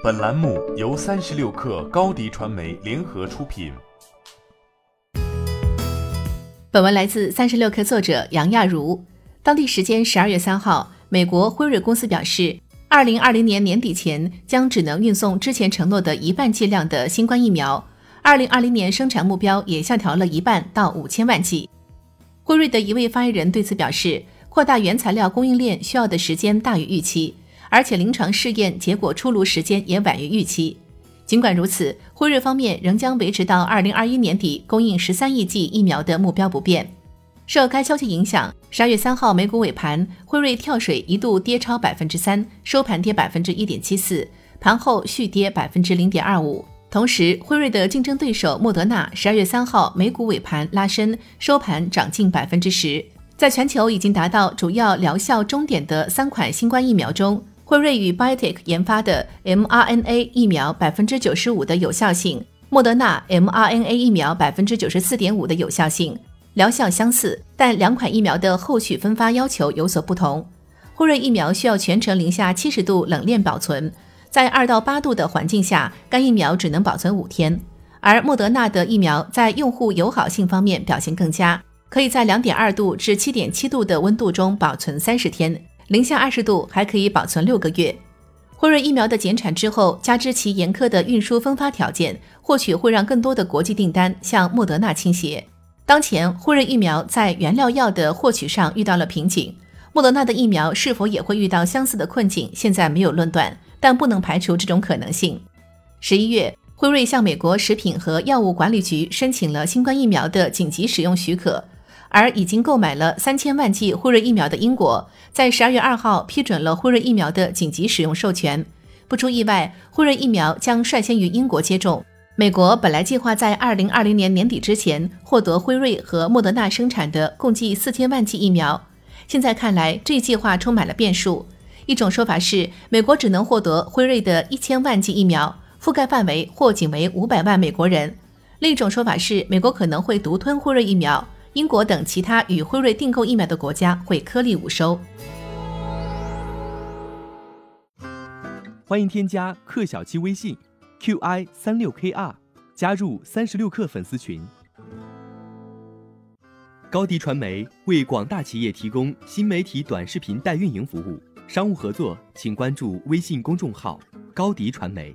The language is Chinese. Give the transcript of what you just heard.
本栏目由三十六氪高低传媒联合出品。本文来自三十六氪作者杨亚茹。当地时间十二月三号，美国辉瑞公司表示，二零二零年年底前将只能运送之前承诺的一半剂量的新冠疫苗。二零二零年生产目标也下调了一半到五千万剂。辉瑞的一位发言人对此表示，扩大原材料供应链需要的时间大于预期。而且临床试验结果出炉时间也晚于预期。尽管如此，辉瑞方面仍将维持到二零二一年底供应十三亿剂疫苗的目标不变。受该消息影响，十二月三号美股尾盘，辉瑞跳水一度跌超百分之三，收盘跌百分之一点七四，盘后续跌百分之零点二五。同时，辉瑞的竞争对手莫德纳十二月三号美股尾盘拉升，收盘涨近百分之十。在全球已经达到主要疗效终点的三款新冠疫苗中，辉瑞与 Biotech 研发的 mRNA 疫苗百分之九十五的有效性，莫德纳 mRNA 疫苗百分之九十四点五的有效性，疗效相似，但两款疫苗的后续分发要求有所不同。辉瑞疫苗需要全程零下七十度冷链保存，在二到八度的环境下，该疫苗只能保存五天。而莫德纳的疫苗在用户友好性方面表现更佳，可以在两点二度至七点七度的温度中保存三十天。零下二十度还可以保存六个月。辉瑞疫苗的减产之后，加之其严苛的运输分发条件，或许会让更多的国际订单向莫德纳倾斜。当前，辉瑞疫苗在原料药的获取上遇到了瓶颈，莫德纳的疫苗是否也会遇到相似的困境，现在没有论断，但不能排除这种可能性。十一月，辉瑞向美国食品和药物管理局申请了新冠疫苗的紧急使用许可。而已经购买了三千万剂辉瑞疫苗的英国，在十二月二号批准了辉瑞疫苗的紧急使用授权。不出意外，辉瑞疫苗将率先于英国接种。美国本来计划在二零二零年年底之前获得辉瑞和莫德纳生产的共计四千万剂疫苗，现在看来，这一计划充满了变数。一种说法是，美国只能获得辉瑞的一千万剂疫苗，覆盖范围或仅为五百万美国人；另一种说法是，美国可能会独吞辉瑞疫苗。英国等其他与辉瑞订购疫苗的国家会颗粒无收。欢迎添加克小七微信，qi 三六 kr，加入三十六氪粉丝群。高迪传媒为广大企业提供新媒体短视频代运营服务，商务合作请关注微信公众号高迪传媒。